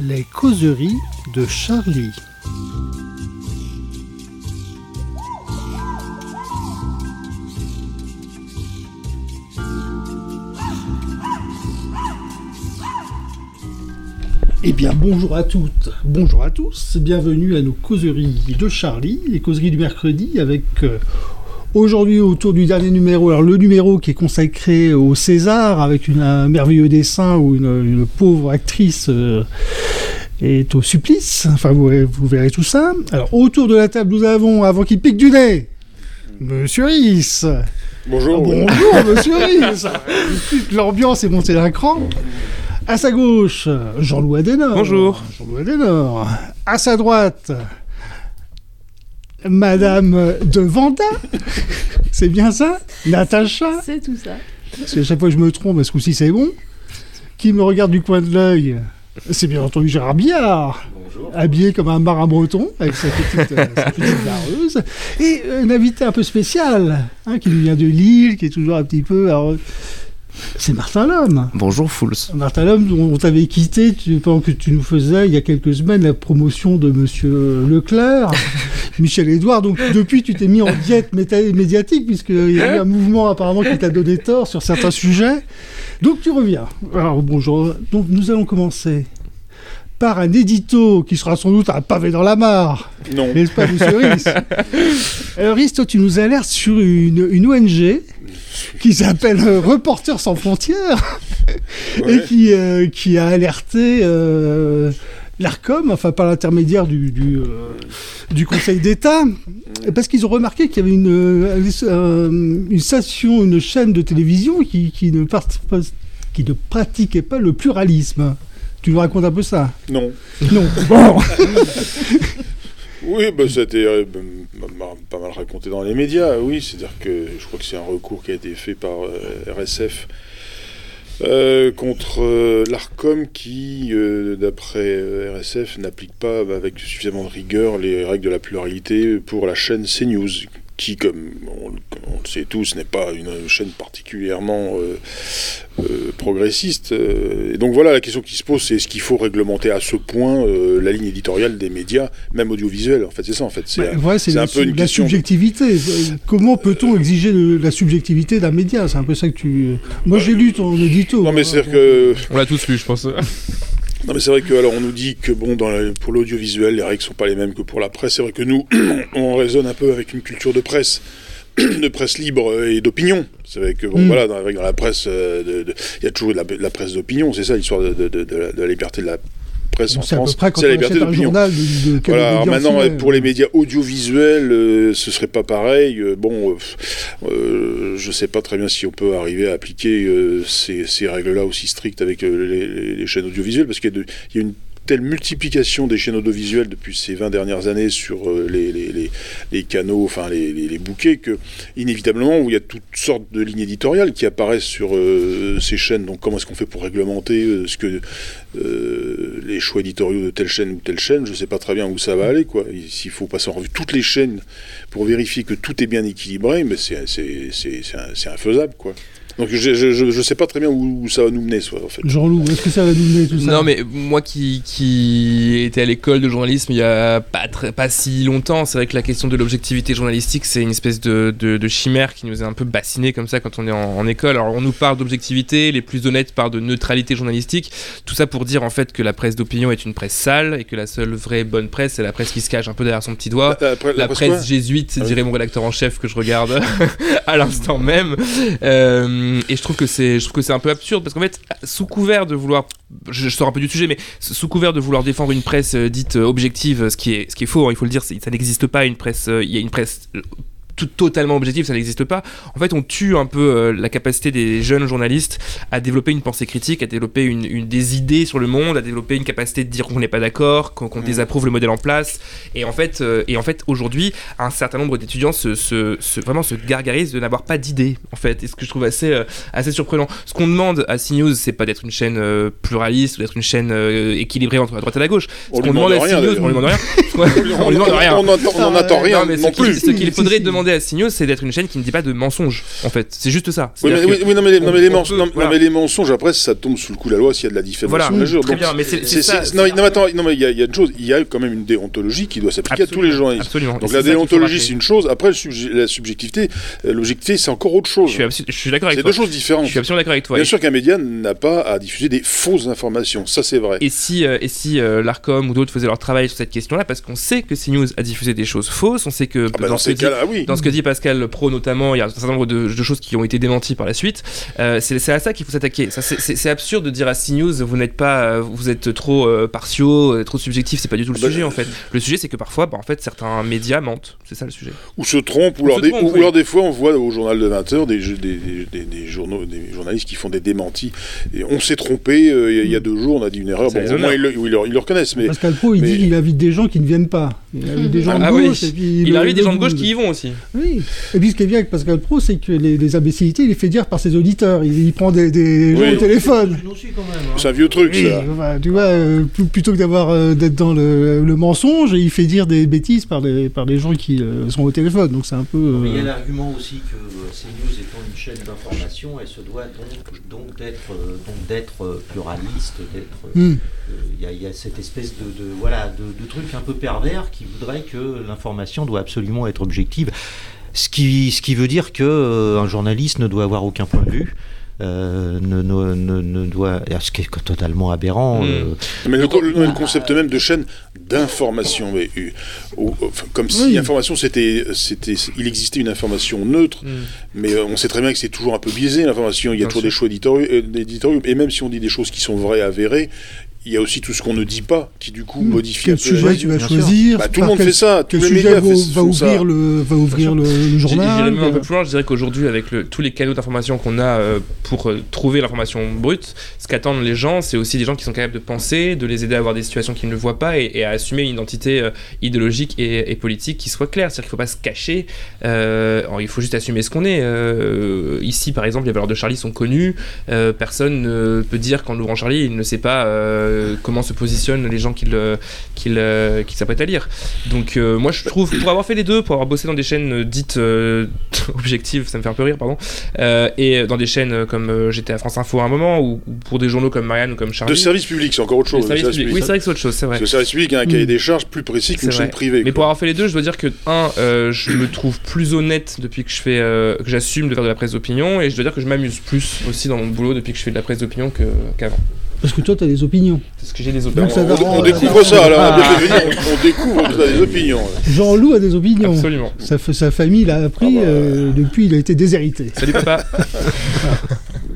Les causeries de Charlie. Eh bien, bonjour à toutes, bonjour à tous, bienvenue à nos causeries de Charlie, les causeries du mercredi avec euh, aujourd'hui autour du dernier numéro, alors le numéro qui est consacré au César avec une, un merveilleux dessin où une, pauvre actrice euh, est au supplice, enfin vous, vous verrez tout ça. Alors autour de la table nous avons, avant qu'il pique du nez, Monsieur Rhys. Bonjour. Ah, bonjour Monsieur Rhys. L'ambiance est montée d'un cran. À sa gauche, Jean-Louis Adenor. Bonjour. Jean-Louis Adenor. À sa droite, Madame de Vanda. c'est bien ça? Natacha. C'est tout ça. Parce qu'à chaque fois que je me trompe, parce que si c'est bon. Qui me regarde du coin de l'œil C'est bien entendu Gérard Billard. Bonjour. Habillé comme un marin breton, avec sa petite, euh, sa petite vareuse. Et un invité un peu spécial, hein, qui nous vient de Lille, qui est toujours un petit peu. alors, c'est Martin Lhomme. Bonjour Fools. Martin Lhomme, on on t'avait quitté tu- pendant que tu nous faisais il y a quelques semaines la promotion de Monsieur Leclerc, Michel Edouard. Donc depuis, tu t'es mis en diète méta- médiatique puisqu'il y a eu un mouvement apparemment qui t'a donné tort sur certains sujets. Donc tu reviens. Alors bonjour. Donc nous allons commencer par un édito qui sera sans doute un pavé dans la mare. Non. N'est-ce pas, Monsieur Rhys Alors, Rhys, toi, tu nous alertes sur une, une ONG qui s'appelle Reporters sans frontières et qui, euh, qui a alerté euh, l'ARCOM, enfin par l'intermédiaire du, du, euh, du Conseil d'État, parce qu'ils ont remarqué qu'il y avait une, une station, une chaîne de télévision qui, qui, ne part- qui ne pratiquait pas le pluralisme. Tu nous racontes un peu ça Non. Non. Bon. Oui, bah, ça a été euh, bah, pas mal raconté dans les médias, oui. C'est-à-dire que je crois que c'est un recours qui a été fait par euh, RSF euh, contre l'ARCOM qui, d'après RSF, n'applique pas bah, avec suffisamment de rigueur les règles de la pluralité pour la chaîne CNews, qui, comme on, on le sait tous, n'est pas une chaîne particulièrement euh, euh, progressiste. Euh, et donc voilà, la question qui se pose, c'est est-ce qu'il faut réglementer à ce point euh, la ligne éditoriale des médias, même audiovisuels En fait, c'est ça, en fait. C'est Ouais, ouais, la, un peu une la question- subjectivité. Comment peut-on exiger de- la subjectivité d'un média? C'est un peu ça que tu. Moi, j'ai lu ton édito. Non, mais hein, c'est-à-dire que On l'a tous lu, je pense. Non mais c'est vrai que alors on nous dit que bon dans la- pour l'audiovisuel les règles sont pas les mêmes que pour la presse. C'est vrai que nous on raisonne un peu avec une culture de presse de presse libre et d'opinion. C'est vrai que bon Mm. voilà dans, dans la presse euh, il y a toujours de la, de la presse d'opinion. C'est ça l'histoire de, de- de- de la, de la liberté de la presse en France. C'est la liberté d'opinion. Voilà, alors maintenant, pour les médias audiovisuels, euh, ce serait pas pareil. Euh, bon, euh, euh, je sais pas très bien si on peut arriver à appliquer euh, ces, ces règles-là aussi strictes avec euh, les, chaînes audiovisuelles, parce qu'il y a une telle multiplication des chaînes audiovisuelles depuis ces 20 dernières années sur euh, les, canaux, enfin les, bouquets, que inévitablement, où il y a toutes sortes de lignes éditoriales qui apparaissent sur euh, ces chaînes. Donc comment est-ce qu'on fait pour réglementer euh, ce que les choix éditoriaux de telle chaîne ou telle chaîne, je sais pas très bien où ça va aller. quoi. S'il faut passer en revue toutes les chaînes pour vérifier que tout est bien équilibré, mais c'est c'est- c'est- c'est infaisable. quoi. Donc je, je, je, je sais pas très bien où, où ça va nous mener, soit, en fait. Jean-Loup, est-ce que ça va nous mener tout ça Non, mais moi qui, qui était à l'école de journalisme il y a pas, très, pas si longtemps, c'est vrai que la question de l'objectivité journalistique, c'est une espèce de, de, de chimère qui nous est un peu bassiné comme ça quand on est en, en école. Alors on nous parle d'objectivité, les plus honnêtes parlent de neutralité journalistique. Tout ça pour dire en fait que la presse d'opinion est une presse sale et que la seule vraie bonne presse, c'est la presse qui se cache un peu derrière son petit doigt. La, la- la la presse jésuite, Ah oui. dirait mon rédacteur en chef que je regarde à l'instant même. Euh, et je trouve que c'est, je trouve que c'est un peu absurde parce qu'en fait, sous couvert de vouloir, je, sors un peu du sujet, mais sous couvert de vouloir défendre une presse euh, dite euh, objective, ce qui est, faux, hein, il faut le dire, ça n'existe pas une presse, euh, il y a une presse tout, totalement objective, ça n'existe pas. En fait, on tue un peu euh, la capacité des jeunes journalistes à développer une pensée critique, à développer une, une- des idées sur le monde, à développer une capacité de dire qu'on n'est pas d'accord, qu'on Mhm. désapprouve le modèle en place. Et en fait, euh, et en fait aujourd'hui, un certain nombre d'étudiants se, se- se- vraiment se gargarisent de n'avoir pas d'idées, en fait. Et ce que je trouve assez, euh, assez surprenant. Ce qu'on demande à CNews, c'est pas d'être une chaîne pluraliste ou d'être une chaîne équilibrée entre la droite et la gauche. On Ce lui qu'on demande à CNews, on lui demande rien. On lui demande rien. On n'en- attend rien Non, mais non ce qu'il- faudrait demander à CNews, c'est d'être une chaîne qui ne dit pas de mensonges, en fait. C'est juste ça. Oui, mais, C'est-à-dire oui, que oui, non, mais, les- non, mais les on mensonges, peut- non, voilà. non, mais les mensonges, après, ça tombe sous le coup de la loi s'il y a de la diffamation Voilà, très Donc, bien, mais c'est c'est c'est- ça. c'est- non, mais, non, attends, non, mais il y, a- il y a une chose, il y a quand même une déontologie qui doit s'appliquer à tous les journalistes. Absolument. Donc c'est la déontologie, c'est une chose. Après, la subjectivité, euh, l'objectivité, c'est encore autre chose. Je suis, d'accord avec C'est toi. deux choses différentes. Je suis absolument d'accord avec toi. Bien sûr qu'un média n'a pas à diffuser des fausses informations, ça c'est vrai. Et si, euh, et si euh, l'ARCOM ou d'autres faisaient leur travail sur cette question-là, parce qu'on sait que CNews a diffusé des choses fausses, on sait que Ah bah, dans, dans ce ces cas-là, oui. dans ce que dit Pascal Pro notamment, il y a un certain nombre de, de choses qui ont été démenties par la suite. Euh, c'est à ça qu'il faut s'attaquer. C'est- absurde de dire à CNews, vous n'êtes pas, euh, vous êtes trop euh, partiaux, trop subjectifs. C'est pas du tout le Ah bah, sujet en fait. Le sujet, c'est que parfois, bah, en fait, certains médias mentent. C'est ça le sujet. Ou se trompent, ou, Ou alors se des, trompent, ou oui. alors des fois on voit au journal de 20h des, jeux- des, des- des- des journaux, des journalistes qui font des démentis. Et on s'est trompé, euh, il y a- il y a deux jours, on a dit une erreur. Bon, au moins ils le, oui, ils le- ils le reconnaissent, mais Pascal Pro, il mais- dit qu'il invite des gens qui ne viennent pas. Il invite des gens Ah de oui. gauche. et puis Il le- arrive des le gens de gauche bouge. qui y vont aussi. Oui. Et puis ce qui est bien avec Pascal Pro, c'est que les, les imbécilités, il les fait dire par ses auditeurs. Il, il prend des, des gens au téléphone. Hein. c'est un vieux truc Oui, ça. enfin, tu vois, euh, pl- plutôt que d'avoir euh, d'être dans le, le mensonge, il fait dire des bêtises par des, par des gens qui euh, sont au téléphone. Donc c'est un peu. Mais il y a l'argument aussi que CNews étant une chaîne d'information, elle se doit donc, d'être donc d'être pluraliste, d'être. euh, hmm. euh, Il y, a- il y a cette espèce de, de- voilà de, de truc un peu pervers qui voudrait que l'information doit absolument être objective. Ce qui, ce qui veut dire que euh, un journaliste ne doit avoir aucun point de vue. euh, ne, ne, ne, ne doit, ce qui est totalement aberrant. Mm. euh, Mais le, D'autant- le- le concept même de chaîne d'information, mais euh, comme si Oui. l'information c'était, c'était, il existait une information neutre, mais euh, on sait très bien que c'est toujours un peu biaisé l'information. Il y a Bien toujours sûr. des choix éditoriaux, éditoriaux, et même si on dit des choses qui sont vraies, avérées, il y a aussi tout ce qu'on ne dit pas qui du coup Hmm. modifie un Quel peu sujet tu vas choisir Bah, tout le monde quel, fait ça, tous quel les sujet médias va, fait- va ouvrir le, va ouvrir le, journal J'irais même un peu plus loin, je dirais qu'aujourd'hui, avec le- tous les canaux d'information qu'on a euh, pour euh, trouver l'information brute, ce qu'attendent les gens, c'est aussi des gens qui sont capables de penser, de les aider à avoir des situations qu'ils ne voient pas et, et à assumer une identité euh, idéologique et, et politique qui soit claire. C'est-à-dire qu'il ne faut pas se cacher, euh, alors, il faut juste assumer ce qu'on est. Euh, ici, par exemple, les valeurs de Charlie sont connues, euh, personne ne peut dire qu'en ouvrant Charlie, il ne sait pas euh, comment se positionnent les gens qu'il euh, euh, qu'il s'apprête à lire. Donc euh, moi je trouve, pour avoir fait les deux, pour avoir bossé dans des chaînes dites objectives, ça me fait un peu rire, pardon, et dans des chaînes comme j'étais à France Info à un moment, ou, ou pour des journaux comme Marianne ou comme Charlie. De service public, c'est encore autre chose. service service public. Oui, c'est vrai que c'est autre chose, c'est vrai. Le service public a un cahier des charges plus précis qu'une chaîne privée. Mais quoi. pour avoir fait les deux, je dois dire que, un, je me trouve plus honnête depuis que je fais, que j'assume de faire de la presse d'opinion, et je dois dire que je m'amuse plus aussi dans mon boulot depuis que je fais de la presse d'opinion qu'avant. Parce que toi, tu as des opinions. Parce que j'ai des opinions. Donc ça on, va- on découvre ça, alors on, Ah. on, découvre que tu as des opinions. Jean-Loup a des opinions. Absolument. Sa famille l'a appris Ah bah, euh, depuis, il a été déshérité. Salut papa.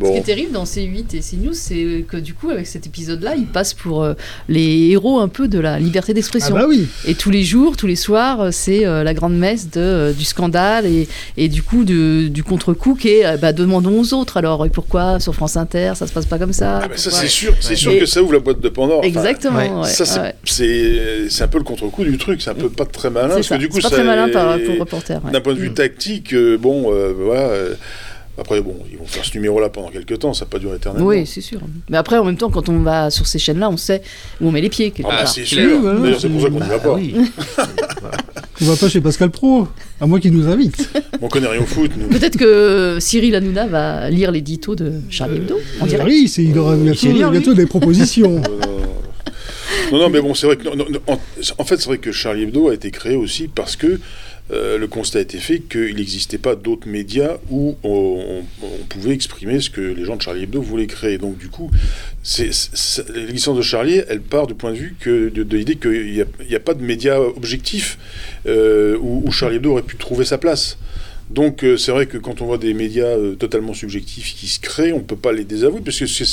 Ce qui est terrible dans C8 et CNews, c'est que du coup, avec cet épisode-là, ils passent pour euh, les héros un peu de la liberté Ah d'expression. bah oui. Et tous les jours, tous les soirs, euh, c'est euh, la grande messe de, euh, du scandale et, et du coup de- du contre-coup qui est euh, bah, demandons aux autres alors et pourquoi sur France Inter ça se passe pas comme ça Ah bah ça c'est sûr, c'est sûr Et- que ça ouvre la boîte de Pandore. Enfin, Exactement. ouais. ça c'est ouais. c'est- c'est un peu le contre-coup du truc, c'est un peu pas très malin C'est parce ça. que du coup C'est pas ça très malin est- par, pour reporter. ouais. d'un point de vue Mm. tactique, euh, bon euh, voilà. Euh, après bon, ils vont faire ce numéro-là pendant quelques temps, ça va pas durer éternellement. Oui, c'est sûr. Mais après, en même temps, quand on va sur ces chaînes-là, on sait où on met les pieds. quelque Ah bah c'est Oui, sûr. voilà, D'ailleurs c'est pour ça qu'on bah n'y va pas. oui. On va pas chez Pascal Pro, à moins qu'il nous invite. On connaît rien au foot. Nous. Peut-être que Cyril Hanouna va lire l'édito de Charlie Hebdo en direct. Oui, c'est- il aura bientôt, bientôt des propositions. Euh, non, non, mais bon, c'est vrai que. non, non, non, en, en fait, c'est vrai que Charlie Hebdo a été créé aussi parce que euh, le constat a été fait qu'il n'existait pas d'autres médias où on, pouvait exprimer ce que les gens de Charlie Hebdo voulaient créer. Donc, du coup, c'est- l'existence de Charlie, elle part du point de vue de, l'idée qu'il n'y a, pas de médias objectifs euh, où, où Charlie Hebdo aurait pu trouver sa place. Donc euh, c'est vrai que quand on voit des médias euh, totalement subjectifs qui se créent, on peut pas les désavouer parce que c'est,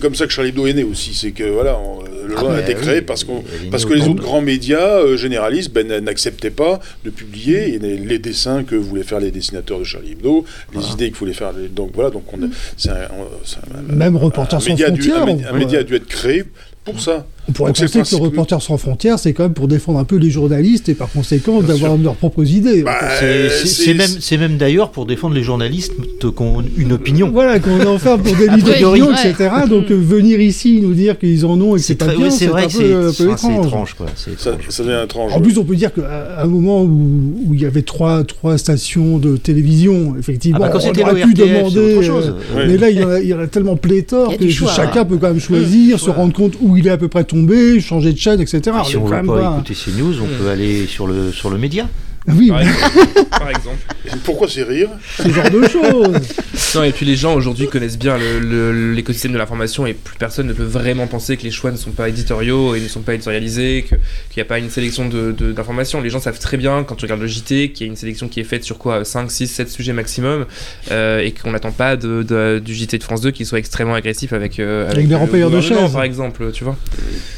comme ça que Charlie Hebdo est né aussi. C'est que voilà, on- le Ah, a été oui, créé parce, né parce que les autres grands médias euh, généralistes ben, n'acceptaient pas de publier et les, les dessins que voulaient faire les dessinateurs de Charlie Hebdo, les Voilà. idées que voulaient faire. les- donc voilà, donc on a, c'est un, on- un- Même Reporters un sans dû, média a dû être créé pour ça. On pourrait Donc, penser que le Reporters sans frontières, c'est quand même pour défendre un peu les journalistes et par conséquent d'avoir leurs propres idées. Bah, C'est- euh, C'est même, c'est même d'ailleurs pour défendre les journalistes qui ont une opinion. Voilà, qu'on est enfin pour des ouais. etc. Donc euh, venir ici nous dire qu'ils en ont et que c'est pas bien, c'est un peu, un c'est peu enfin, c'est étrange. étrange. quoi. C'est Ça, étrange. ça devient étrange. En plus, on peut dire qu'à un moment où, où il y avait trois, trois stations de télévision, effectivement, Ah bah, quand on c'était aurait pu demander. autre chose. euh. Mais là, il y, en a, il y en a tellement pléthore que choix, chacun peut quand même choisir, se rendre compte où il est à peu près tombé, changer de chaîne, etc. Et si on quand veut pas pas- écouter ces news, on peut aller sur le, sur le média. Oui, Par exemple. Par exemple. Pourquoi c'est rire ce genre de choses. Non, et puis les gens aujourd'hui connaissent bien l'écosystème de l'information et plus personne ne peut vraiment penser que les choix ne sont pas éditoriaux et ne sont pas éditorialisés, que- qu'il n'y a pas une sélection de- de- d'informations. les gens savent très bien, quand tu regardes le JT, qu'il y a une sélection qui est faite sur quoi 5, 6, 7 sujets maximum euh, et qu'on n'attend pas de, de- du JT de France 2 qui soit extrêmement agressif avec, euh, Avec des le rempayeurs de chaises. par exemple, tu vois.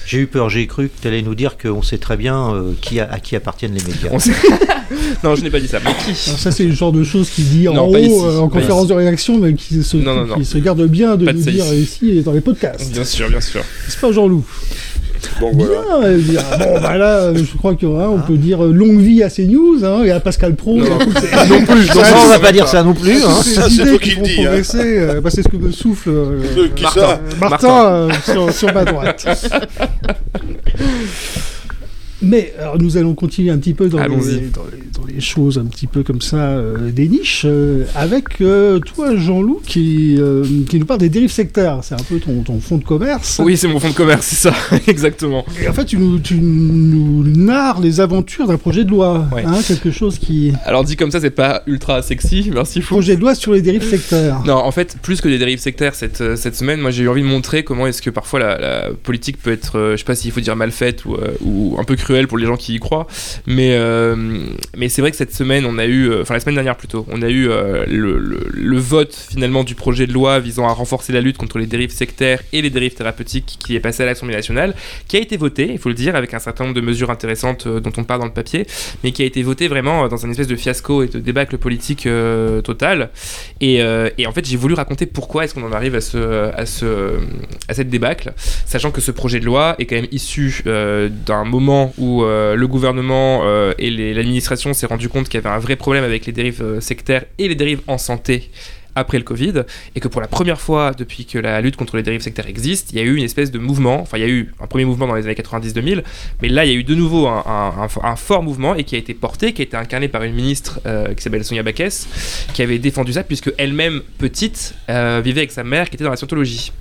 J'ai eu peur, j'ai cru que tu allais nous dire qu'on sait très bien euh, qui a- à qui appartiennent les médias. On sait- non, je n'ai pas dit ça. Mais qui Alors ça, c'est le genre de choses qu'il dit en Non, haut, euh, en pas conférence ici. de réaction, mais qui se, Non, non, non. qui se garde bien de Pas nous dire ici. ici et dans les podcasts. Bien sûr, bien sûr. C'est pas Jean-Loup. Bon, voilà. Bien, dit, ah, bon, bah là, euh, je crois qu'on on peut dire euh, longue vie à ces news, hein, et à Pascal Pro. Non, non. plus. Non, Ça, on va pas dire ça non plus. hein. ces Ça, c'est idées toi qui le dis, hein. bah, c'est ce que me souffle euh, qui Martin. ça Martin euh, sur, sur ma droite. Mais alors, nous allons continuer un petit peu dans, les, Allons-y. dans, les, dans les choses un petit peu comme ça, euh, des niches, euh, avec euh, toi Jean-Loup qui, qui nous parle des dérives sectaires. C'est un peu ton, ton fond de commerce. Oui, c'est mon fonds de commerce, c'est ça, exactement. Et en fait, tu nous, tu nous narres les aventures d'un projet de loi. Ouais. hein, quelque chose qui. Alors dit comme ça, c'est pas ultra sexy, merci fou. Projet de loi sur les dérives sectaires. Non, en fait, plus que des dérives sectaires cette, cette semaine, moi j'ai eu envie de montrer comment est-ce que parfois la, la politique peut être, je sais pas s'il faut dire mal faite ou, ou un peu pour les gens qui y croient, mais, euh, mais c'est vrai que cette semaine, on a eu, euh, enfin la semaine dernière plutôt, on a eu euh, le, vote finalement du projet de loi visant à renforcer la lutte contre les dérives sectaires et les dérives thérapeutiques qui est passé à l'Assemblée nationale, qui a été voté, il faut le dire, avec un certain nombre de mesures intéressantes dont on parle dans le papier, mais qui a été voté vraiment dans un espèce de fiasco et de débâcle politique euh, total. Et, en fait, j'ai voulu raconter pourquoi est-ce qu'on en arrive à, ce, à, ce, à cette débâcle, sachant que ce projet de loi est quand même issu d'un moment où euh, le gouvernement euh, et l'administration s'est rendu compte qu'il y avait un vrai problème avec les dérives euh, sectaires et les dérives en santé après le Covid, et que pour la première fois depuis que la lutte contre les dérives sectaires existe, il y a eu une espèce de mouvement, enfin il y a eu un premier mouvement dans les années 90-2000, mais là il y a eu de nouveau un, un- un- un fort mouvement et qui a été porté, qui a été incarné par une ministre euh, qui s'appelle Sonia Baquès, qui avait défendu ça puisque elle-même petite euh, vivait avec sa mère qui était dans la scientologie.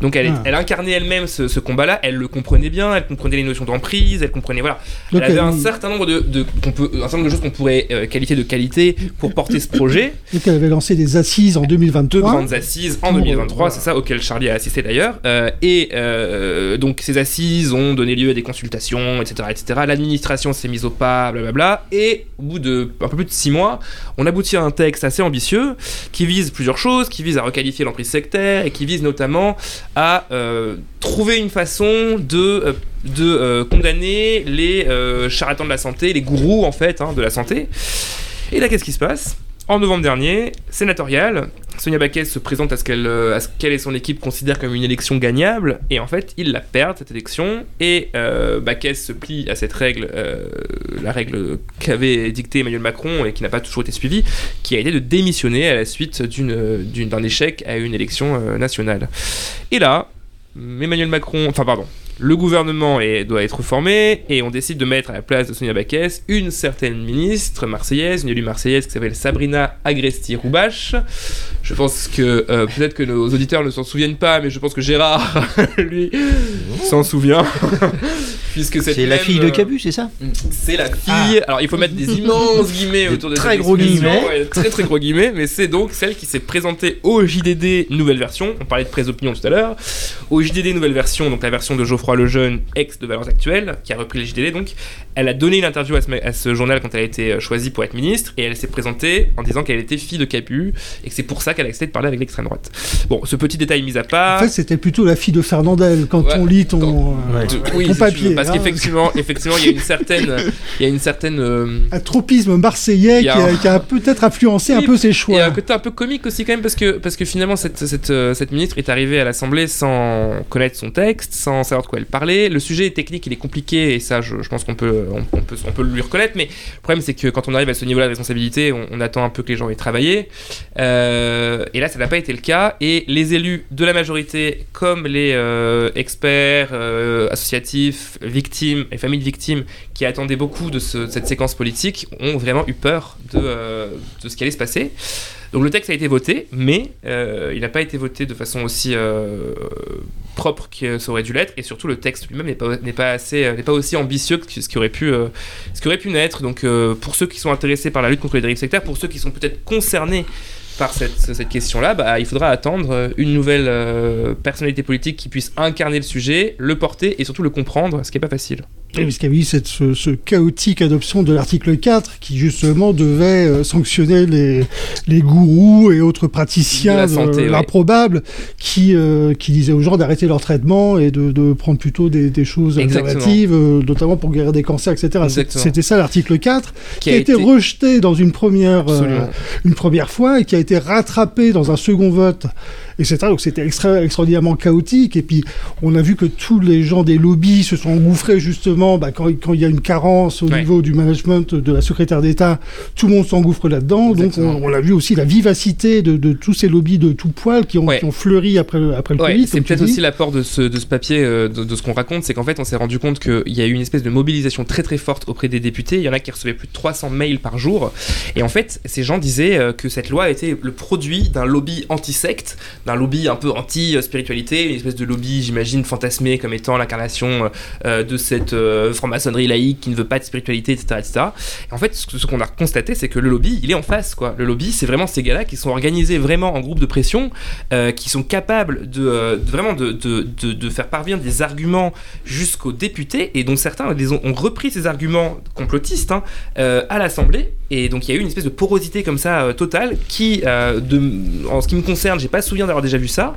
Donc elle, Ah. elle incarnait elle-même ce, ce combat-là, elle le comprenait bien, elle comprenait les notions d'emprise, elle comprenait voilà, Donc, elle avait un elle- certain nombre de, de- qu'on peut, un certain nombre de choses qu'on pourrait euh, qualifier de qualité pour porter ce projet. Donc, elle avait lancé des assises en Deux 2023. grandes assises en Pour, 2023, voilà. c'est ça auquel Charlie a assisté d'ailleurs. Euh, et euh, donc ces assises ont donné lieu à des consultations, etc., etc. L'administration s'est mise au pas, blablabla. Et au bout de un peu plus de six mois, on aboutit à un texte assez ambitieux qui vise plusieurs choses, qui vise à requalifier l'emprise sectaire et qui vise notamment à euh, trouver une façon de de condamner les charlatans de la santé, les gourous en fait hein, de la santé. Et là, qu'est-ce qui se passe? En novembre dernier, sénatorial, Sonia Baquet se présente à ce qu'elle euh, à ce qu'elle et son équipe considèrent comme une élection gagnable, et en fait, ils la perdent cette élection, et euh, se plie à cette règle, euh, la règle qu'avait dictée Emmanuel Macron et qui n'a pas toujours été suivie, qui a été de démissionner à la suite d'un échec à une élection euh, nationale. Et là, Emmanuel Macron, enfin pardon, le gouvernement est- doit être formé et on décide de mettre à la place de Sonia Baquès une certaine ministre marseillaise, une élue marseillaise qui s'appelle Sabrina Agresti-Roubache. Je pense que euh, peut-être que nos auditeurs ne s'en souviennent pas, mais je pense que Gérard, lui, s'en souvient. Puisque cette C'est la fille de euh, Cabu, c'est ça? C'est la fille. Alors il faut mettre des immenses guillemets Des autour de très gros guillemets. Ouais, très très gros guillemets. Mais c'est donc celle qui s'est présentée au JDD nouvelle version. On parlait de presse opinion tout à l'heure. Au JDD nouvelle version, donc la version de Geoffroy Lejeune, ex de Valence Actuelle, qui a repris le JDD. Donc elle a donné une interview à ce, à ce journal quand elle a été euh, choisie pour être ministre et elle s'est présentée en disant qu'elle était fille de Capu et que c'est pour ça qu'elle a accepté de parler avec l'extrême droite. Bon, ce petit détail mis à part. En fait, c'était plutôt la fille de Fernandel quand Ouais, on lit ton, euh, de- ton oui, si tu veux, papier. Parce hein. qu'effectivement, effectivement, il y a une certaine, il y a une certaine. euh, Un tropisme marseillais Il qui y a a, un- qui a peut-être influencé un peu ses choix. un côté un peu comique aussi quand même parce que, parce que finalement cette, cette, euh, cette ministre est arrivée à l'Assemblée sans connaître son texte, sans savoir de elle parlait. Le sujet technique, il est compliqué et ça je, pense qu'on peut, on, peut, on peut lui reconnaître. Mais le problème c'est que quand on arrive à ce niveau-là de responsabilité, on, attend un peu que les gens aient travaillé. Euh, et là ça n'a pas été le cas. Et les élus de la majorité comme les euh, experts euh, associatifs, victimes et familles de victimes qui attendaient beaucoup de, ce- de cette séquence politique ont vraiment eu peur de ce qui allait se passer. Donc le texte a été voté, mais euh, il n'a pas été voté de façon aussi euh, propre que ça aurait dû l'être, et surtout le texte lui-même n'est pas, assez, euh, aussi ambitieux que ce qui aurait pu, ce qui aurait naître. Donc pour ceux qui sont intéressés par la lutte contre les dérives sectaires, pour ceux qui sont peut-être concernés par cette, question-là, bah, il faudra attendre une nouvelle personnalité politique qui puisse incarner le sujet, le porter et surtout le comprendre, ce qui n'est pas facile. Et parce qu'il y avait eu cette, ce, ce chaotique adoption de l'article 4 qui justement devait euh, sanctionner les, les gourous et autres praticiens ouais. l'improbable qui, euh, qui disaient aux gens d'arrêter leur traitement et de, de prendre plutôt des, des choses Exactement. alternatives, euh, notamment pour guérir des cancers, etc. C'est-. C'était ça l'article 4 Qui qui a, été, rejeté dans une première, une première fois et qui a été rattrapé dans un second vote, etc. Donc c'était extra- extraordinairement chaotique. Et puis on a vu que tous les gens des lobbies se sont engouffrés justement bah, quand, quand il y a une carence au Ouais. niveau du management de la secrétaire d'État, tout le monde s'engouffre là-dedans. Donc on, on a vu aussi la vivacité de, de tous ces lobbies de tout poil qui ont, Ouais. qui ont fleuri après le, après le Ouais, Covid. c'est peut-être aussi l'apport de ce, de ce papier, euh, de, de ce qu'on raconte, c'est qu'en fait, on s'est rendu compte qu'il y a eu une espèce de mobilisation très très forte auprès des députés. Il y en a qui recevaient plus de 300 mails par jour. Et en fait, ces gens disaient euh, que cette loi était le produit d'un lobby anti-secte, d'un lobby un peu anti-spiritualité, une espèce de lobby, j'imagine, fantasmé comme étant l'incarnation euh, de cette euh, franc-maçonnerie laïque qui ne veut pas de spiritualité, etc. etc. Et en fait, ce, qu'on a constaté, c'est que le lobby, il est en face, quoi. Le lobby, c'est vraiment ces gars-là qui sont organisés vraiment en groupe de pression, euh, qui sont capables de, euh, vraiment de, faire parvenir des arguments jusqu'aux députés, et dont certains ont, repris ces arguments complotistes hein, euh, à l'Assemblée. Et donc il y a eu une espèce de porosité comme ça totale qui, en ce qui me concerne, j'ai pas souvenir d'avoir déjà vu ça.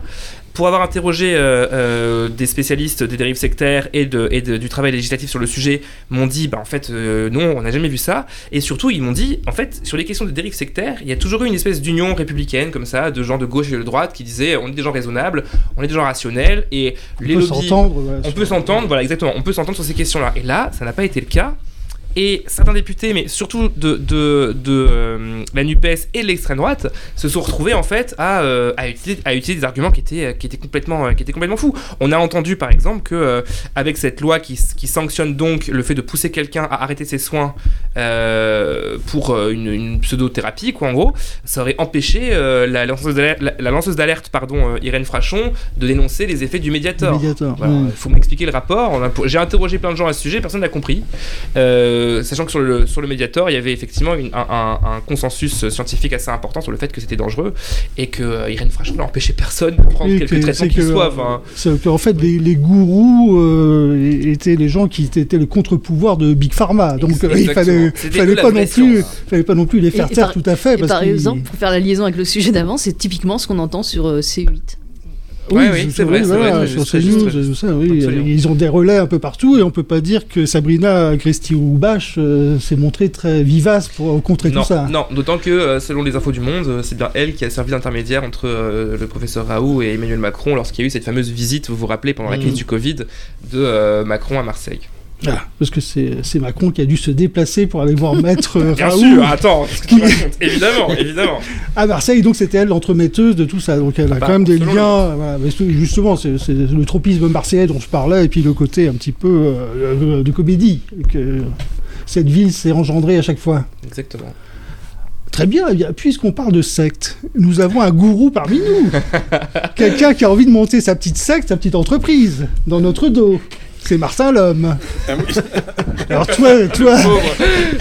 Pour avoir interrogé euh, euh, des spécialistes des dérives sectaires et, de, et de- du travail législatif sur le sujet, m'ont dit, bah en fait, euh, non, on n'a jamais vu ça. Et surtout, ils m'ont dit, en fait, sur les questions de dérives sectaires, il y a toujours eu une espèce d'union républicaine, comme ça, de gens de gauche et de droite, qui disaient, on est des gens raisonnables, on est des gens rationnels, et On les peut s'entendre. ouais, On sur- peut s'entendre, voilà, exactement, on peut s'entendre sur ces questions-là. Et là, ça n'a pas été le cas. Et certains députés, mais surtout de, euh, la NUPES et l'extrême droite, se sont retrouvés en fait à, euh, utiliser, des arguments qui étaient, qui étaient, complètement, euh, qui étaient complètement fous. On a entendu par exemple que avec cette loi qui sanctionne donc le fait de pousser quelqu'un à arrêter ses soins euh, pour euh, une, une pseudothérapie, quoi en gros, ça aurait empêché euh, la lanceuse d'alerte, la, la lanceuse d'alerte, pardon, Irène Frachon, de dénoncer les effets du Voilà, ouais. Il faut m'expliquer le rapport. J'ai interrogé plein de gens à ce sujet, personne n'a compris. Sachant que sur le, sur le Mediator, il y avait effectivement une- un, un- un consensus scientifique assez important sur le fait que c'était dangereux et que Irène Frachon n'a empêché personne de prendre Oui, quelques que- traitements c'est qu'il que, soit. enfin, c'est que, en fait, les, les gourous étaient les gens qui étaient le contre-pouvoir de Big Pharma. Donc, il Exactement. Fallait, fallait pas non plus, fallait pas non plus les faire Et- et taire par- tout à fait. Et parce par exemple, pour faire la liaison avec le sujet d'avant, c'est typiquement ce qu'on entend sur euh, C8. Ouais, oui, c'est vrai, voilà, vrai, sur CNews oui, Absolument. ils ont des relais un peu partout et on peut pas dire que Sabrina Agresti-Roubache euh, s'est montrée très vivace pour contrer non, tout ça. non, d'autant que euh, selon les infos du Monde, euh, c'est bien elle qui a servi d'intermédiaire entre euh, le professeur Raoult et Emmanuel Macron lorsqu'il y a eu cette fameuse visite, vous vous rappelez, pendant la Mhm. crise du Covid, de euh, Macron à Marseille. Ah, parce que c'est Macron qui a dû se déplacer pour aller voir Maître euh, Bien Raoult sûr, attends, racontes Évidemment, évidemment. à Marseille, donc c'était elle l'entremetteuse de tout ça. Donc elle a Bah, quand même des liens. voilà. Mais c'est- justement, c'est le tropisme marseillais dont je parlais et puis le côté un petit peu euh, euh, de comédie que cette ville s'est engendrée à chaque fois. Exactement. Très bien, eh bien puisqu'on parle de secte, nous avons un gourou parmi nous. Quelqu'un qui a envie de monter sa petite secte, sa petite entreprise, dans notre dos. C'est Martin l'homme. Ah oui. Alors toi, toi,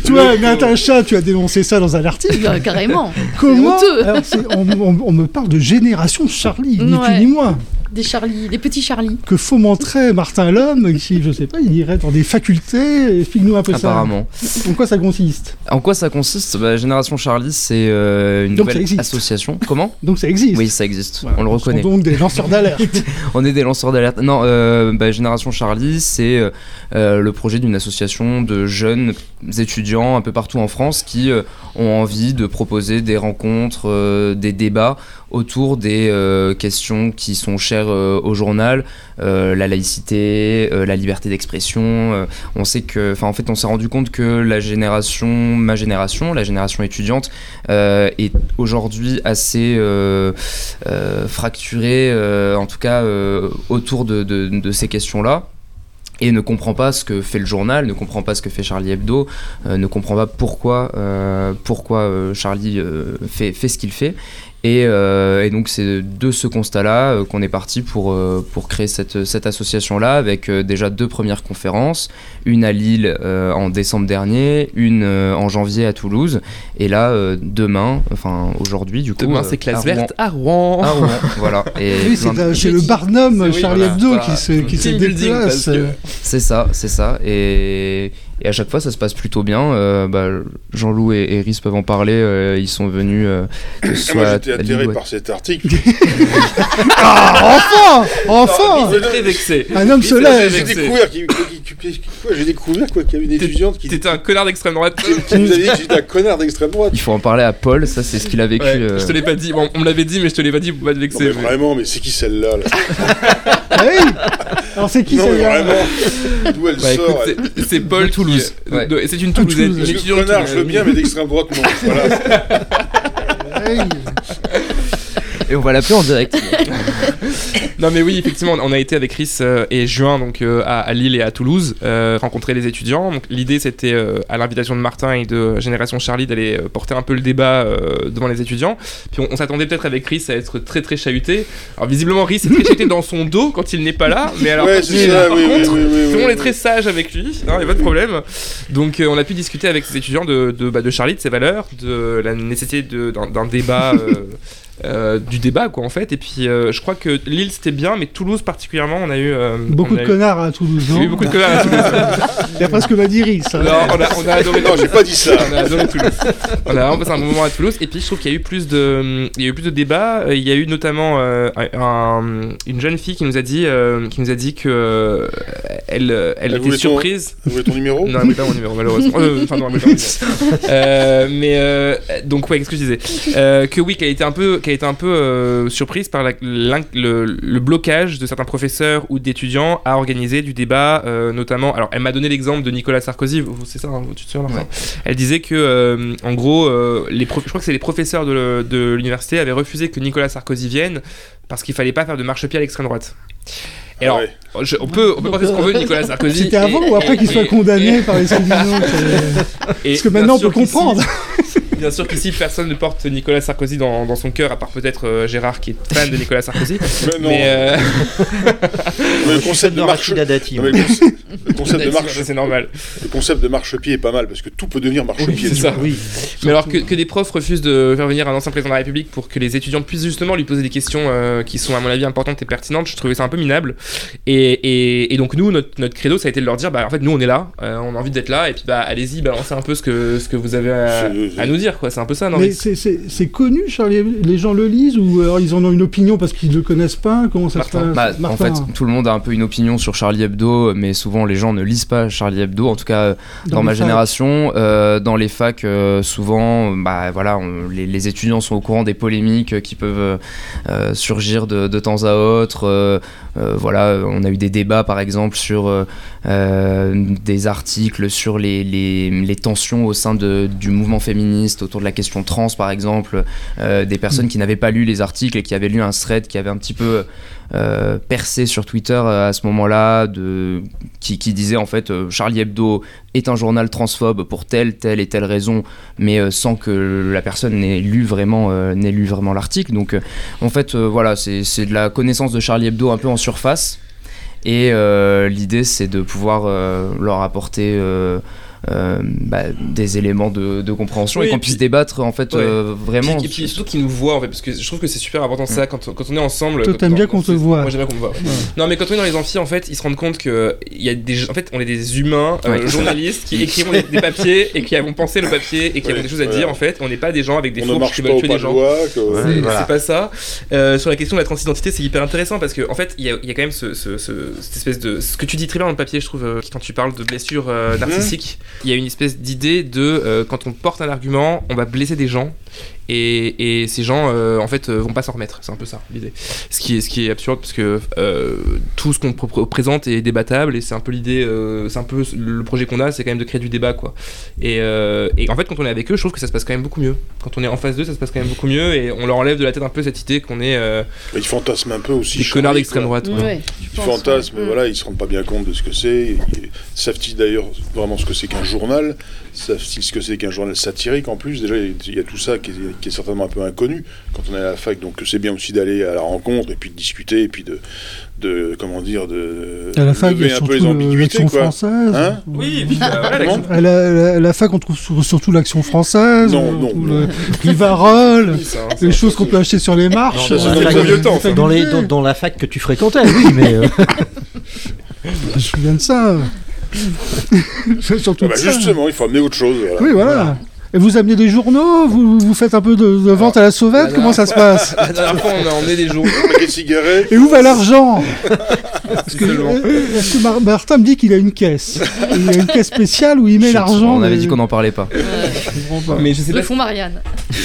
toi, Natacha, tu as dénoncé ça dans un article. Bah, carrément. Comment. Alors, on, on- on me parle de génération Charlie, ni Ouais. plus ni moins. Des Charlie, des petits Charlie. que fomenterait Martin Lhomme, qui, je sais pas, il irait dans des facultés. Explique-nous un peu Apparemment. ça. En quoi ça consiste? En quoi ça consiste? Bah, Génération Charlie, c'est euh, une Donc nouvelle association. Comment? Donc ça existe. Oui, ça existe. Voilà, on le reconnaît. donc des lanceurs d'alerte. On est des lanceurs d'alerte. Non, euh, bah, Génération Charlie, c'est euh, euh, le projet d'une association de jeunes étudiants un peu partout en France qui euh, ont envie de proposer des rencontres, euh, des débats autour des euh, questions qui sont chères euh, au journal, euh, la laïcité, la liberté d'expression. on sait que, enfin, en fait, on s'est rendu compte que la génération, ma génération, la génération étudiante, est aujourd'hui assez fracturée, en tout cas autour de, ces questions-là. Et ne comprend pas ce que fait le journal, ne comprend pas ce que fait Charlie Hebdo, ne comprend pas pourquoi, pourquoi Charlie fait ce qu'il fait. Et, euh, et donc c'est de ce constat-là euh, qu'on est parti pour, euh, pour créer cette, cette association-là avec déjà deux premières conférences, une à Lille euh, en décembre dernier, une euh, en janvier à Toulouse, et là euh, demain, enfin aujourd'hui du coup. Demain, c'est classe à verte à Rouen. À Rouen, voilà. Et Oui, c'est plein de- c'est le Barnum Charlie Hebdo voilà. qui se, qui se déplace. C'est ça, c'est ça. Et, et à chaque fois, ça se passe plutôt bien. Euh, bah, Jean-Loup et, et Rhys peuvent en parler. euh, ils sont venus. euh, que ce Ah, Moi, soit j'étais atterré par cet article. Ah, enfin Enfin Non, Très vexé. Un homme se lève J'ai découvert qu'il- qu'il- qu'il- quoi, j'ai découvert quoi qu'il y avait une étudiante qui, T'étais un connard d'extrême droite. qui nous a dit que j'étais un connard d'extrême droite. Il faut en parler à Paul. Ça, c'est ce qu'il a vécu. Ouais, euh, Je te l'ai pas dit. Bon, on me l'avait dit, mais je te l'ai pas dit pour pas te Non, vexer. mais mais- vraiment, mais c'est qui celle-là là Ah oui Alors c'est qui celle-là vraiment, d'où elle Bah, sort c'est- Paul De Toulouse, ouais. C'est une Toulousaine. Toulouse. une connard, je veux bien, mais d'extrême droite, non. Voilà. Et on va l'appeler en direct. Non mais oui effectivement on a été avec Chris euh, et Juin donc euh, à, à Lille et à Toulouse euh, rencontrer les étudiants donc l'idée c'était euh, à l'invitation de Martin et de Génération Charlie d'aller euh, porter un peu le débat euh, devant les étudiants puis on, on s'attendait peut-être avec Chris à être très très chahuté alors visiblement Chris est très chahuté dans son dos quand il n'est pas là mais alors ouais, est là, par oui, contre oui, oui, tout le monde oui, est très sage avec lui, il n'y a pas de problème. Donc euh, on a pu discuter avec ces étudiants de, de, bah, de Charlie, de ses valeurs, de la nécessité d'un débat, euh, du débat quoi en fait. Et puis euh, je crois que Lille c'était bien, mais Toulouse particulièrement, on a eu... euh, Beaucoup de eu- connards à Toulouse, a eu non beaucoup de connards à Toulouse. D'après ce que m'a dit Rhys. hein. Non, on a, on a adoré Non, j'ai pas dit ça. on a adoré Toulouse. On a vraiment passé un bon moment à Toulouse. Et puis je trouve qu'il y a eu plus de, il y a eu plus de débats. Il y a eu notamment euh, un- une jeune fille qui nous a dit, euh, qui nous a dit que euh, elle, elle, Elle était voulait ton- surprise. Vous voulez ton numéro Non, elle voulait pas mon numéro, malheureusement. Euh, enfin, non, elle voulait pas mon numéro. Euh, mais euh, donc, ouais, qu'est-ce que je disais? Euh, Que oui, qu'elle était un peu, qu'elle était un peu euh, surprise par la- le, le blocage de certains professeurs ou d'étudiants à organiser du débat, euh, notamment. Alors, elle m'a donné l'exemple de Nicolas Sarkozy. vous- C'est ça, hein, tu te souviens Martin Ouais. Elle disait que, euh, en gros, euh, les prof- je crois que c'est les professeurs de, de l'université avaient refusé que Nicolas Sarkozy vienne parce qu'il fallait pas faire de marche-pied à l'extrême droite. Et Ah alors, ouais. je- on peut, on peut penser ce qu'on veut de Nicolas Sarkozy. C'était avant et- ou après qu'il soit et- condamné par les tribunaux Parce que maintenant on peut comprendre. Bien sûr qu'ici, personne ne porte Nicolas Sarkozy dans, dans son cœur, à part peut-être euh, Gérard qui est fan de Nicolas Sarkozy. Mais non, Mais euh, mais le concept de marche. Dati. Non, mais le concept- le concept de marche, c'est normal. le concept de marche-pied est pas mal parce que tout peut devenir marche-pied. c'est tu ça. Oui. Mais alors que, que des profs refusent de faire venir un ancien président de la République pour que les étudiants puissent justement lui poser des questions euh, qui sont à mon avis importantes et pertinentes, je trouvais ça un peu minable. Et, et, et donc nous, notre, notre credo, ça a été de leur dire, bah en fait nous on est là, euh, on a envie d'être là, et puis bah allez-y, balancez un peu ce que, ce que vous avez à, à nous dire, quoi. C'est un peu ça, non Mais mais- c'est- connu, Charlie Hebdo Les gens le lisent ou alors ils en ont une opinion parce qu'ils le connaissent pas? Comment ça Martin. se passe? Bah, en fait, tout le monde a un peu une opinion sur Charlie Hebdo, mais souvent les gens ne lisent pas Charlie Hebdo. En tout cas, euh, dans, ma facs. génération, euh, dans les facs, euh, souvent, euh, bah voilà, on- les, les étudiants sont au courant des polémiques euh, qui peuvent euh, euh, surgir de, de temps à autre. Euh, voilà, on a eu des débats, par exemple, sur euh, euh, des articles sur les, les, les tensions au sein de, du mouvement féministe autour de la question trans, par exemple, des personnes qui n'avaient pas lu les articles et qui avaient lu un thread qui avait un petit peu euh, percé sur Twitter euh, à ce moment-là, qui, qui disait en fait euh, Charlie Hebdo est un journal transphobe pour telle, telle et telle raison, mais euh, sans que la personne n'ait lu vraiment, n'ait lu vraiment l'article. Donc en fait, voilà, c'est de la connaissance de Charlie Hebdo un peu en surface. Et l'idée, c'est de pouvoir leur apporter euh, bah, des éléments de, de compréhension Oui, et qu'on puisse puis- débattre en fait Ouais. euh, vraiment. Puis- et puis surtout qu'ils nous voient en fait, parce que je trouve que c'est super important ça quand, quand on est ensemble. Toi, t'aimes bien qu'on te voit. Moi j'aime bien qu'on me voit. ouais. Non mais quand on est dans les amphis en fait, ils se rendent compte que y a des, en fait, on est des humains euh, Ouais. journalistes qui écrivont des, des papiers et qui avons pensé le papier et qui Ouais, avons des choses à dire en fait. On n'est pas des gens avec des On ne fourches marche qui pas veulent tuer des de gens. C'est Voilà. pas ça. Euh, sur la question de la transidentité, c'est hyper intéressant parce que en fait, il y, a- il y a quand même ce, ce- ce- cette espèce de ce que tu dis très bien dans le papier, je trouve, quand tu parles de blessures euh, narcissiques. Il y a une espèce d'idée de euh, quand on porte un argument, on va blesser des gens. Et, et ces gens, euh, en fait, euh, vont pas s'en remettre. C'est un peu ça l'idée. Ce qui est, ce qui est absurde parce que euh, tout ce qu'on pr- présente est débattable et c'est un peu l'idée, euh, c'est un peu le projet qu'on a, c'est quand même de créer du débat, quoi. Et, euh, et en fait, quand on est avec eux, je trouve que ça se passe quand même beaucoup mieux. Quand on est en face d'eux, ça se passe quand même beaucoup mieux et on leur enlève de la tête un peu cette idée qu'on est euh, Ils fantasment un peu aussi. des connards d'extrême droite. ouais. Ouais, je Ils fantasment, ouais. voilà, ils se rendent pas bien compte de ce que c'est. Ils- Savent-ils d'ailleurs vraiment ce que c'est qu'un journal? Savent-ils ce que c'est qu'un journal satirique en plus? Déjà, il y a tout ça qui est, qui est certainement un peu inconnu quand on est à la fac. Donc c'est bien aussi d'aller à la rencontre et puis de discuter et puis de, de comment dire, de À la fac, il y lever a un surtout peu les le- ambiguïtés, l'action quoi. française. Hein Oui, et puis voilà, l'action- À la, la- la fac, on trouve sur- surtout l'action française, Non, euh, non, tout non. le Rivarol, Oui, ça, hein, les choses qu'on peut acheter sur les marches. Euh, dans le temps, les, la fac que tu fréquentais, oui, mais. euh, Je me souviens de ça. surtout Ah bah, de ça. justement, il faut amener autre chose. voilà. Oui, voilà. Et vous amenez des journaux vous, vous faites un peu de, de vente à la sauvette La Comment ça se passe La dernière fois, on a emmené des jours. Un paquet de cigarettes. Et où va l'argent Parce que, euh, parce que Mar- Martin me dit qu'il a une caisse. Il a une caisse spéciale où il met l'argent. On avait dit qu'on n'en parlait pas. Ouais. Je comprends pas. Mais je sais Le pas, fond Marianne. je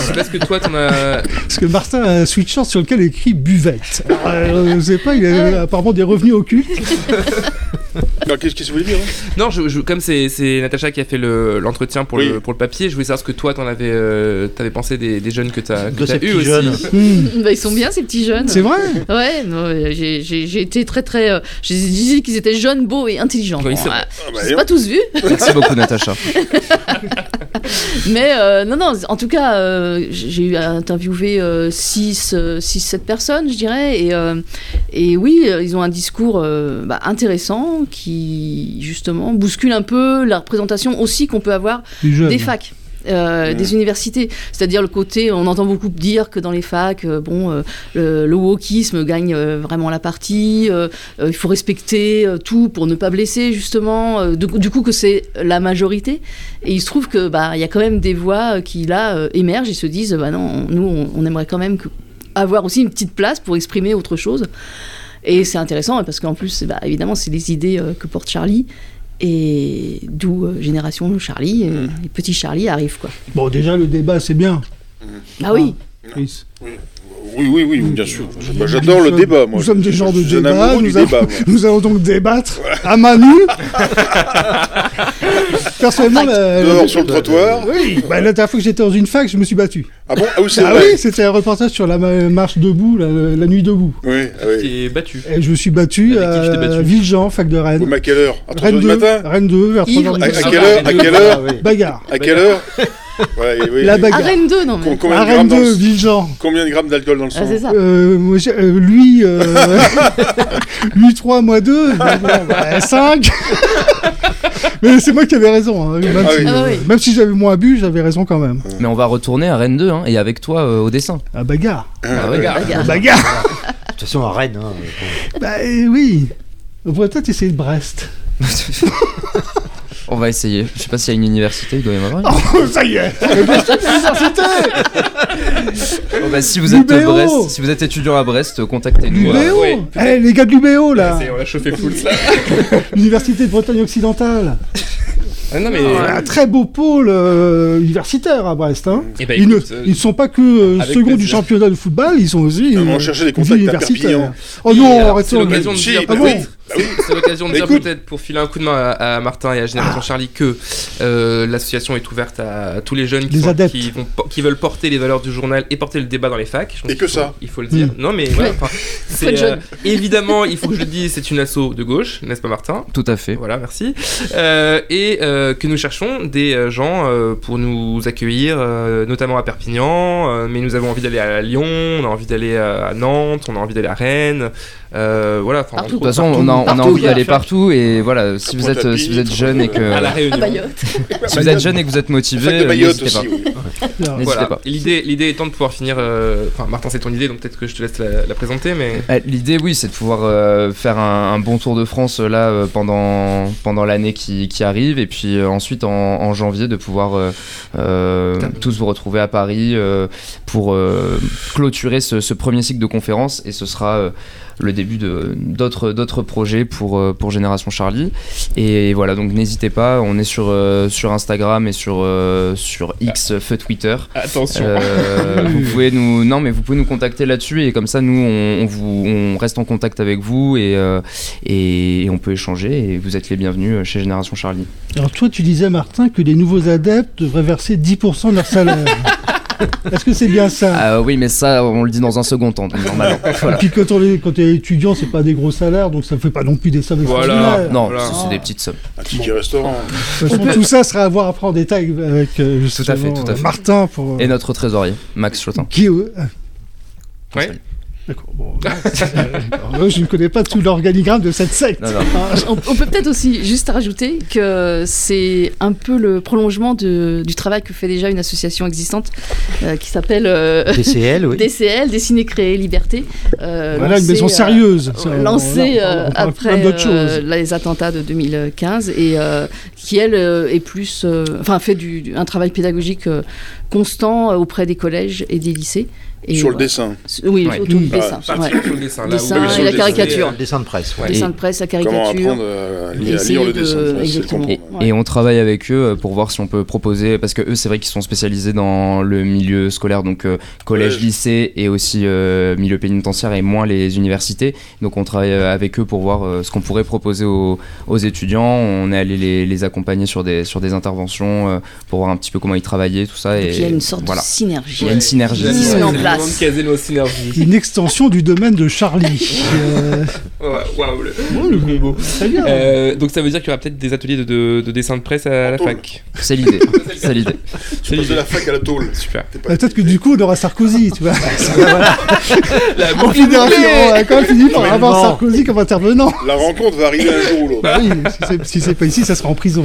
sais pas ce que toi t'en as. Parce que Martin a un sweatshirt sur lequel il est écrit buvette. Alors, euh, je sais pas, il a euh, apparemment des revenus occultes. Qu'est-ce que vous voulez dire hein Non, je, je- comme c'est c'est Natacha qui a fait le- l'entretien pour, Oui. le, pour le papier, je voulais savoir ce que toi t'en avais, euh, t'avais pensé des, des jeunes que t'as eu aussi. jeunes. Hmm, Bah, ils sont bien ces petits jeunes. C'est vrai Ouais, euh, j'ai- été très très. euh, J'ai dit qu'ils étaient jeunes, beaux et intelligents. Oui, Bon, euh, Ah bah, pas tous vus, Merci beaucoup Natacha. mais euh, non, non, en tout cas, euh, j'ai eu à interviewer 6, 7 personnes, je dirais, et, euh, et oui, euh, ils ont un discours euh, bah, intéressant qui, justement, bouscule un peu la représentation aussi qu'on peut avoir des facs. euh, des universités, c'est-à-dire le côté, on entend beaucoup dire que dans les facs, euh, bon, euh, le, le wokisme gagne vraiment la partie, il faut respecter tout pour ne pas blesser justement, du, coup- que c'est la majorité, et il se trouve que bah il y a quand même des voix qui là émergent et se disent, bah non, on- nous on, on aimerait quand même que- avoir aussi une petite place pour exprimer autre chose, et c'est intéressant parce qu'en plus, bah, évidemment, c'est les idées euh, que porte Charlie. Et d'où euh, Génération Charlie, et les petits Charlie arrivent quoi. Bon, déjà, le débat, c'est bien. Ah oui, Chris? Oui, oui, oui, bien sûr. Bah, J'adore le débat, moi. Nous sommes des gens de suis un débat. amoureux du Nous, allons- débat, moi. nous allons donc débattre à main nue. Personnellement, la- Dehors la- sur le trottoir. oui, bah, la dernière fois que j'étais dans une fac, je me suis battu. Ah bon? Ah oui, c'est Ah vrai. oui, c'était un reportage sur la ma- marche debout, la, la nuit debout. Oui, ah oui. Est battu. Et je me suis battu Avec qui tu t'es à battu? Villejean, fac de Oui, Rennes. mais à quelle heure? À 3h Rennes du 2, matin? Rennes 2, vers 3 Ivre. heures du à, à matin. quelle heure? À quelle heure? Oui. Bagarre. À quelle heure? Ouais, oui, La bagarre. à Rennes 2, non mais. Com- Combien À de grammes Rennes dans 2, le- Villejean. Combien de grammes d'alcool dans le Ah, sang c'est ça. Euh, moi, euh, lui, euh, lui 3, moi 2, 5. Mais c'est moi qui avais raison. hein, Même, Ah si, oui. Ah oui. même si j'avais moins bu, j'avais raison quand même. Mais on va retourner à Rennes 2 hein, et avec toi euh, au dessin. À bagarre. Ah, ouais. Regarde. Bagarre. Bagarre. De toute façon, à Rennes. hein. Bah oui. On pourrait peut-être essayer de Brest. On va essayer. Je sais pas s'il y a une université, il doit y en avoir. une. Oh, ça y est l'université Oh, bah, si vous êtes. Brest, si vous êtes étudiant à Brest, contactez-nous. euh, L'UBO ouais. Eh, les gars de l'UBO, là On l'a chauffé full ça. L'Université de Bretagne occidentale. Ah, non mais. Un très beau pôle euh, universitaire à Brest. Hein. Eh ben, ils, ne, euh, ils ne sont pas que euh, seconds du championnat de football, ils sont aussi Ah, euh, on cherchait des contacts à universitaire. Perpignan. Oh Oui, non, arrêtez. c'est l'occasion de dire Ah oui. bon oui. C'est l'occasion de Mais dire peut-être pour filer un coup de main à, à Martin et à Génération Charlie que euh, l'association est ouverte à, tous les jeunes qui, Les sont- adeptes. qui, vont po- qui veulent porter les valeurs du journal et porter le débat dans les facs. Je pense Et que faut- ça. Il faut le dire. Non mais voilà, c'est euh, évidemment, il faut que je le dise, c'est une asso de gauche, n'est-ce pas Martin? Tout à fait. voilà, merci. Euh, et euh, que nous cherchons des gens euh, pour nous accueillir, euh, notamment à Perpignan, euh, mais nous avons envie d'aller à Lyon, on a envie d'aller à Nantes, on a envie d'aller à Rennes, Euh, voilà. Partout. De toute façon, on a, on a Partout, envie d'aller partout et voilà, si vous êtes, si vous êtes jeune et que À la À Réunion. Mayotte. si vous êtes jeune et que vous êtes motivé, euh, n'hésitez pas. oui. Voilà. pas. L'idée, l'idée étant de pouvoir finir. euh, Enfin, Martin, c'est ton idée, donc peut-être que je te laisse la, la présenter, mais. Euh, L'idée, oui, c'est de pouvoir euh, faire un, un bon tour de France là euh, pendant, pendant l'année qui, qui arrive et puis euh, ensuite en, en janvier de pouvoir euh, euh, tous vous retrouver à Paris euh, pour euh, clôturer ce, ce premier cycle de conférences et ce sera euh, le début de- d'autres d'autres projets pour, euh, pour Génération Charlie. Et voilà, donc n'hésitez pas, on est sur, euh, sur Instagram et sur, euh, sur X, feu Twitter. Attention. Euh, vous pouvez nous non mais vous pouvez nous contacter là-dessus et comme ça nous on, on vous on reste en contact avec vous et, euh, et, et on peut échanger et vous êtes les bienvenus chez Génération Charlie. Alors toi, tu disais, Martin, que les nouveaux adeptes devraient verser 10% de leur salaire. Est-ce que c'est bien ça? Ah oui mais ça on le dit dans un second temps donc normalement. Voilà. Et puis quand on est, quand t'es étudiant, c'est pas des gros salaires, donc ça fait pas non plus des sommes Voilà. extraordinaires. Non, Voilà. c'est des petites sommes. Un ticket restaurant. De toute façon, tout ça sera à voir après en détail avec euh, justement, fait, tout à fait. euh, Martin pour. Et notre trésorier Max Chotin. Qui, euh, Ouais. D'accord. Bon, là, je ne connais pas tout l'organigramme de cette secte. Non, non. On, on peut peut-être aussi juste rajouter que c'est un peu le prolongement de- du travail que fait déjà une association existante euh, qui s'appelle euh, DCL, oui. DCL, Dessiner, Créer, Liberté. euh, Voilà une maison euh, sérieuse. On- lancée on euh, après euh, les attentats de 2015 et euh, qui elle euh, est plus euh, enfin fait du, du- un travail pédagogique euh, constant euh, auprès des collèges et des lycées et Sur le dessin. oui Ouais. Dessin le dessin. Et la caricature. Le dessin de presse, ouais. dessin de presse la Comment caricature apprendre à lire, à lire le de- dessin Et, ouais. et on travaille avec eux euh, pour voir si on peut proposer, parce que eux c'est vrai qu'ils sont spécialisés dans le milieu scolaire, donc euh, collège, lycée et aussi euh, milieu pénitentiaire et moins les universités. Donc on travaille euh, avec eux pour voir euh, ce qu'on pourrait proposer aux, aux étudiants. On est allé les, les accompagner sur des, sur des interventions euh, pour voir un petit peu comment ils travaillaiient, tout ça. Et, il y a une sorte voilà. de synergie Il y a une synergie. J'ai qui se c'est met en place. Une extension du domaine de Charlie. Euh, Ouais, Waouh. le- bon, le- beau. Très bien. Euh, donc ça veut dire qu'il y aura peut-être des ateliers de, de- de dessin de presse à la tôle. fac. C'est l'idée. c'est l'idée. De la fac à la tôle. Super. Bah, Peut-être que du coup, on aura Sarkozy, tu vois. La On finira on va quand même finir par avoir non. Sarkozy comme intervenant. La rencontre va arriver un jour ou l'autre. Bah oui, si c'est- si pas ici, ça sera en prison.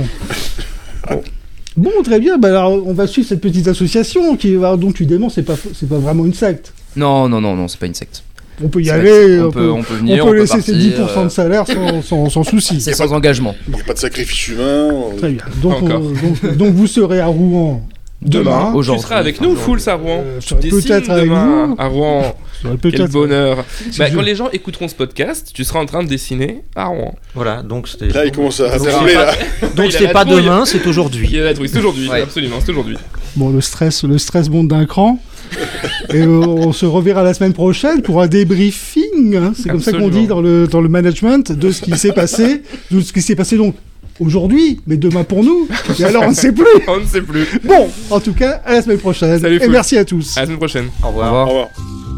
Bon, très bien. Bah alors, on va suivre cette petite association qui, alors, dont tu démons, c'est pas, c'est pas vraiment une secte. Non, non, non, non, c'est pas une secte. On peut y C'est aller. On, on, peut, on peut on venir, on peut laisser ses 10% partir, euh, de salaire sans, sans, sans souci. C'est sans engagement. Il n'y a pas de sacrifice humain. Très bien. Donc, donc, donc vous serez à Rouen demain. Tu Aujourd'hui. seras avec nous, Fools à Rouen. Euh, Tu peut-être avec demain vous. à Rouen. Quel peut-être- bonheur. Bah, quand les gens écouteront ce podcast, tu seras en train de dessiner à Rouen. Voilà, donc c'était. Là, il commence à pas- là. Donc Il la pas demain, c'est Il aujourd'hui. y a la trouille, c'est aujourd'hui, Ouais. absolument, c'est aujourd'hui. Bon, le stress, le stress monte d'un cran. Et on se reverra la semaine prochaine pour un débriefing. hein. C'est comme ça qu'on dit dans le, dans le management de ce qui s'est passé. De ce qui s'est passé donc aujourd'hui, mais demain pour nous. Et alors on ne sait plus. On ne sait plus. Bon, en tout cas, à la semaine prochaine. Salut, et Fou. merci à tous. À la semaine prochaine. Au revoir. Au revoir. Au revoir.